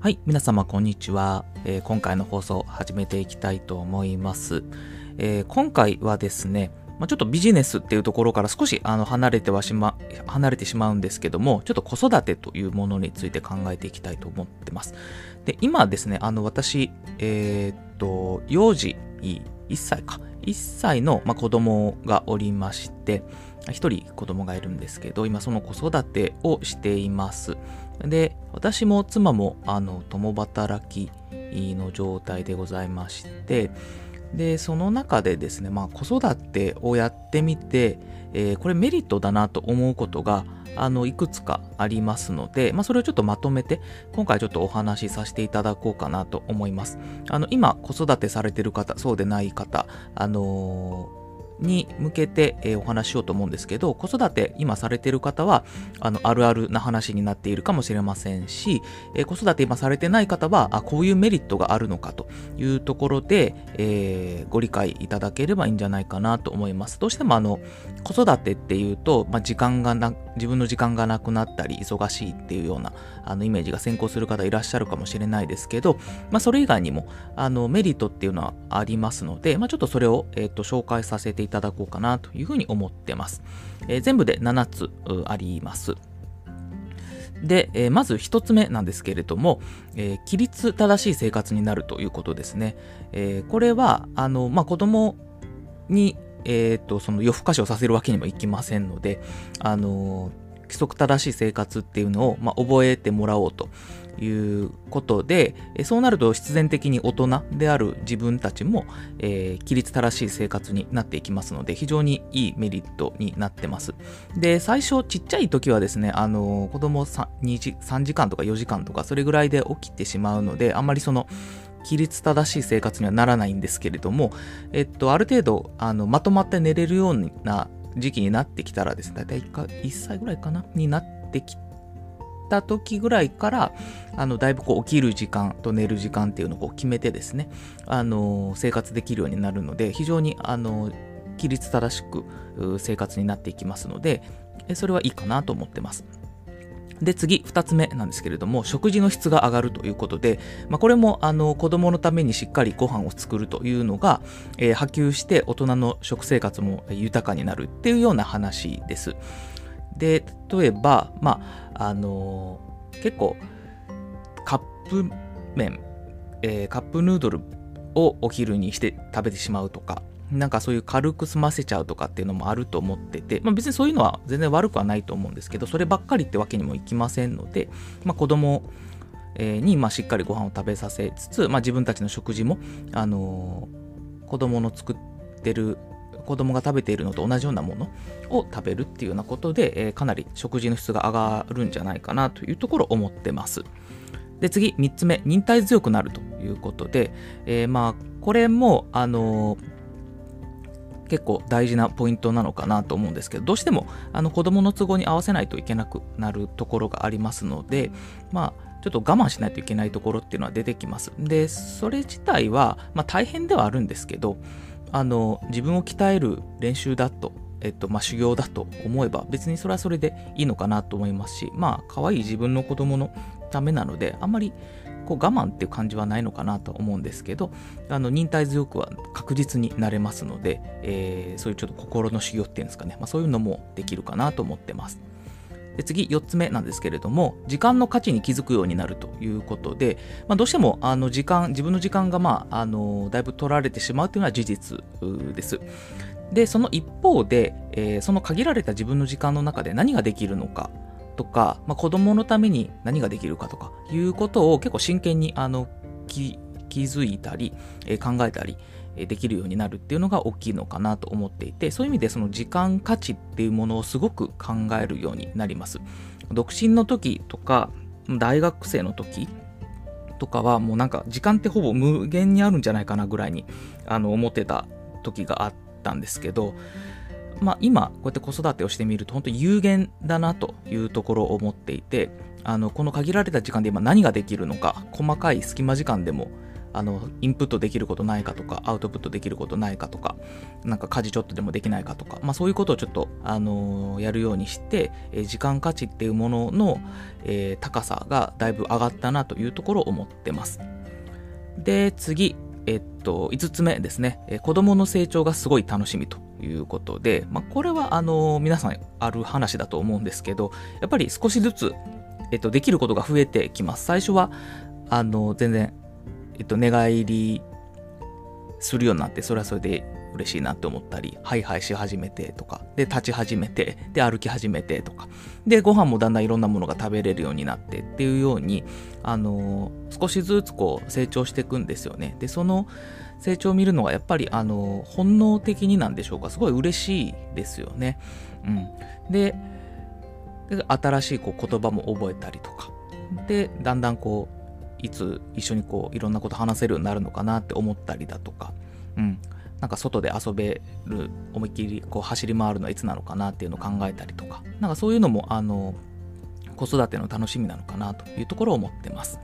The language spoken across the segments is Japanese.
はい、皆様こんにちは、えー、今回の放送始めていきたいと思います。えー、今回はですね、まあ、ちょっとビジネスっていうところから少しあの離れてはしま、離れてしまうんですけども、ちょっと子育てというものについて考えていきたいと思ってます。で、今ですね、あの私、えー、っと、幼児1歳か、1歳の、まあ、子供がおりまして、1人子供がいるんですけど、今その子育てをしています。で、私も妻もあの共働きの状態でございまして、で、その中でですね、まあ、子育てをやってみて、えー、これメリットだなと思うことが、あの、いくつかありますので、まあ、それをちょっとまとめて、今回ちょっとお話しさせていただこうかなと思います。あの、今、子育てされてる方、そうでない方、あのーに向けて、え、お話しようと思うんですけど、子育て今されてる方は、あの、あるあるな話になっているかもしれませんし、え、子育て今されてない方は、あ、こういうメリットがあるのかというところで、えー、ご理解いただければいいんじゃないかなと思います。どうしてもあの、子育てっていうと、まあ、時間がな、自分の時間がなくなったり、忙しいっていうような、あの、イメージが先行する方いらっしゃるかもしれないですけど、まあ、それ以外にも、あの、メリットっていうのはありますので、まあ、ちょっとそれを、えっ、と、紹介させていいただこうかなというふうに思ってます。えー、全部で7つあります。で、えー、まず1つ目なんですけれども、えー、規律正しい生活になるということですね。えー、これは、あの、まあ、子供に、えっ、と、その夜更かしをさせるわけにもいきませんので、あの規則正しい生活っていうのを、まあ、覚えてもらおうということで、そうなると必然的に大人である自分たちも、えー、規律正しい生活になっていきますので、非常にいいメリットになってます。で、最初ちっちゃい時はですね、あの、子供 3, 時3時間とか4時間とか、それぐらいで起きてしまうので、あんまりその、規律正しい生活にはならないんですけれども、えっと、ある程度、あの、まとまって寝れるような時期になってきたらですね、だいたい 1, 1歳ぐらいかなになってきた時ぐらいから、あの、だいぶこう起きる時間と寝る時間っていうのをこう決めてですね、あの、生活できるようになるので、非常に、あの、規律正しく生活になっていきますので、それはいいかなと思ってます。で、次、二つ目なんですけれども、食事の質が上がるということで、まあ、これも、あの、子供のためにしっかりご飯を作るというのが、えー、波及して大人の食生活も豊かになるっていうような話です。で、例えば、まあ、あのー、結構、カップ麺、えー、カップヌードルをお昼にして食べてしまうとか、なんかそういう軽く済ませちゃうとかっていうのもあると思ってて、まあ、別にそういうのは全然悪くはないと思うんですけど、そればっかりってわけにもいきませんので、まあ、子供にましっかりご飯を食べさせつつ、まあ、自分たちの食事も、あのー、子供の作ってる子供が食べているのと同じようなものを食べるっていうようなことで、え、かなり食事の質が上がるんじゃないかなというところを思ってます。で次、3つ目、忍耐強くなるということで、えー、まあこれも、あのー結構大事なポイントなのかなと思うんですけど、どうしてもあの子供の都合に合わせないといけなくなるところがありますので、まあ、ちょっと我慢しないといけないところっていうのは出てきます。で、それ自体は、まあ、大変ではあるんですけど、あの自分を鍛える練習だと、えっとまあ、修行だと思えば別にそれはそれでいいのかなと思いますしまあ可愛い自分の子供のためなのであんまりこう我慢っていう感じはないのかなと思うんですけどあの忍耐強くは確実になれますので、えー、そういうちょっと心の修行っていうんですかね、まあ、そういうのもできるかなと思ってます。で次、4つ目なんですけれども、時間の価値に気づくようになるということで、まあ、どうしてもあの時間、自分の時間が、まあ、あのだいぶ取られてしまうというのは事実です。で、その一方で、えー、その限られた自分の時間の中で何ができるのかとか、まあ、子供のために何ができるかとかいうことを結構真剣にあの気づいたり、えー、考えたり、えー、できるようになるっていうのが大きいのかなと思っていてそういう意味でその時間価値っていうものをすごく考えるようになります。独身の時とか大学生の時とかはもうなんか時間ってほぼ無限にあるんじゃないかなぐらいにあの思ってた時があったんですけどまあ、今、こうやって子育てをしてみると、本当に有限だなというところを思っていて、あのこの限られた時間で今何ができるのか、細かい隙間時間でもあのインプットできることないかとかアウトプットできることないかとかなんか家事ちょっとでもできないかとか、まあ、そういうことをちょっと、あのー、やるようにして、えー、時間価値っていうものの、えー、高さがだいぶ上がったなというところを思ってます。で次えっと、5つ目ですね、え子供の成長がすごい楽しみと。いうことで、まあ、これはあの皆さんある話だと思うんですけど、やっぱり少しずつ、えっと、できることが増えてきます。最初はあの全然えっと、寝返りするようになって、それはそれで嬉しいなって思ったり、ハイハイし始めてとか、で、立ち始めて、で、歩き始めてとか、で、ご飯もだんだんいろんなものが食べれるようになってっていうように、あのー、少しずつこう成長していくんですよね。で、その成長を見るのはやっぱり、あのー、本能的になんでしょうか、すごい嬉しいですよね。うん。で、で新しいこう言葉も覚えたりとか、で、だんだんこう、いつ一緒にこういろんなこと話せるようになるのかなって思ったりだとか、うん、なんか外で遊べる思いっきりこう走り回るのはいつなのかなっていうのを考えたりとかなんかそういうのもあの子育ての楽しみなのかなというところを思ってます。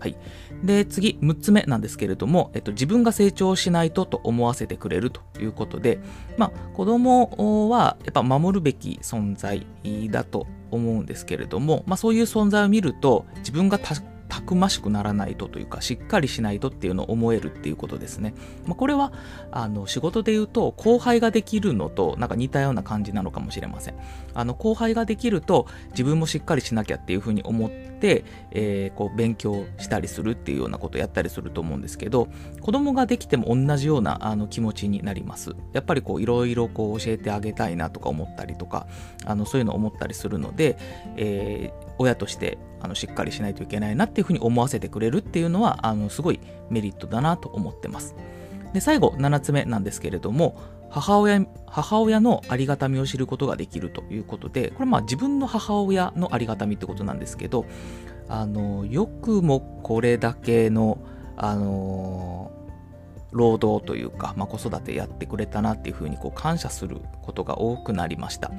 はい、で次6つ目なんですけれども、えっと、自分が成長しないとと思わせてくれるということで、まあ、子供はやっぱ守るべき存在だと思うんですけれども、まあ、そういう存在を見ると自分がたくましくならないとというか、しっかりしないとっていうのを思えるっていうことですね。まあ、これは、あの、仕事で言うと、後輩ができるのと、なんか似たような感じなのかもしれません。あの、後輩ができると、自分もしっかりしなきゃっていうふうに思って、えー、こう、勉強したりするっていうようなことをやったりすると思うんですけど、子供ができても同じような、あの、気持ちになります。やっぱりこう、いろいろこう、教えてあげたいなとか思ったりとか、あの、そういうのを思ったりするので、えー、親としてあのしっかりしないといけないなっていうふうに思わせてくれるっていうのはあのすごいメリットだなと思ってます。で最後7つ目なんですけれども母親母親のありがたみを知ることができるということでこれまあ自分の母親のありがたみってことなんですけどあのよくもこれだけのあの労働というか、まあ、子育てやってくれたなっていうふうにこう感謝することが多くなりました。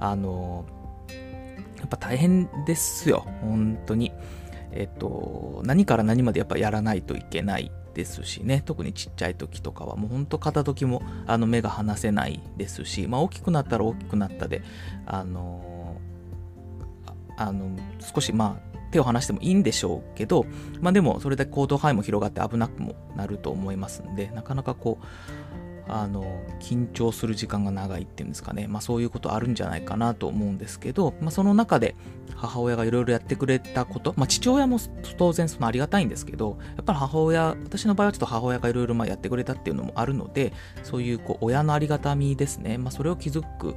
あのやっぱ大変ですよ、本当に。えっと、何から何までやっぱやらないといけないですしね、特にちっちゃい時とかはもうほんと片時もあの目が離せないですし、まあ、大きくなったら大きくなったで、あのあの少しまあ手を離してもいいんでしょうけど、まあでもそれだけ行動範囲も広がって危なくもなると思いますんで、なかなかこう、あの緊張する時間が長いっていうんですかね、まあ、そういうことあるんじゃないかなと思うんですけど、まあ、その中で母親がいろいろやってくれたこと、まあ、父親も当然そのありがたいんですけどやっぱり母親私の場合はちょっと母親がいろいろやってくれたっていうのもあるのでそういうこう親のありがたみですね、まあ、それを気づく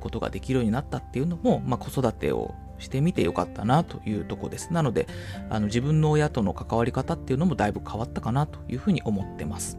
ことができるようになったっていうのも、まあ、子育てをしてみてよかったなというとこです。なので、あの自分の親との関わり方っていうのもだいぶ変わったかなというふうに思ってます。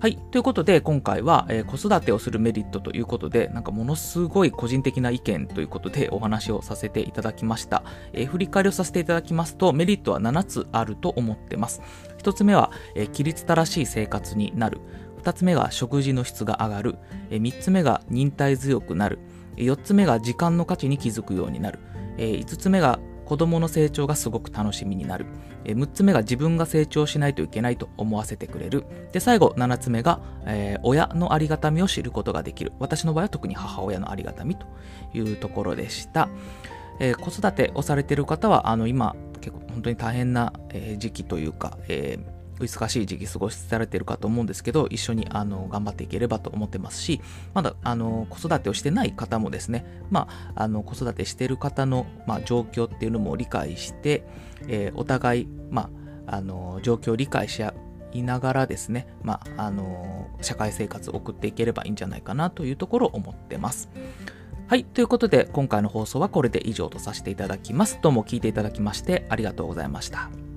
はい。ということで、今回は、えー、子育てをするメリットということで、なんかものすごい個人的な意見ということでお話をさせていただきました。えー、振り返りをさせていただきますと、メリットは7つあると思ってます。1つ目は、えー、規律正しい生活になる。2つ目が食事の質が上がる。え3つ目が忍耐強くなる。4つ目が時間の価値に気づくようになる。え5つ目が子供の成長がすごく楽しみになる。え6つ目が自分が成長しないといけないと思わせてくれる。で、最後、7つ目が、えー、親のありがたみを知ることができる。私の場合は特に母親のありがたみというところでした。えー、子育てをされている方は、あの、今、結構本当に大変な、時期というか、えー難しい時期過ごしされてるかと思うんですけど、一緒にあの頑張っていければと思ってますし、まだあの子育てをしてない方もですね、まあ、あの子育てしてる方の、まあ、状況っていうのも理解して、えー、お互い、まあ、あの状況を理解し合いながらですね、まあ、あの社会生活を送っていければいいんじゃないかなというところを思ってます。はい。ということで、今回の放送はこれで以上とさせていただきます。どうも聞いていただきましてありがとうございました。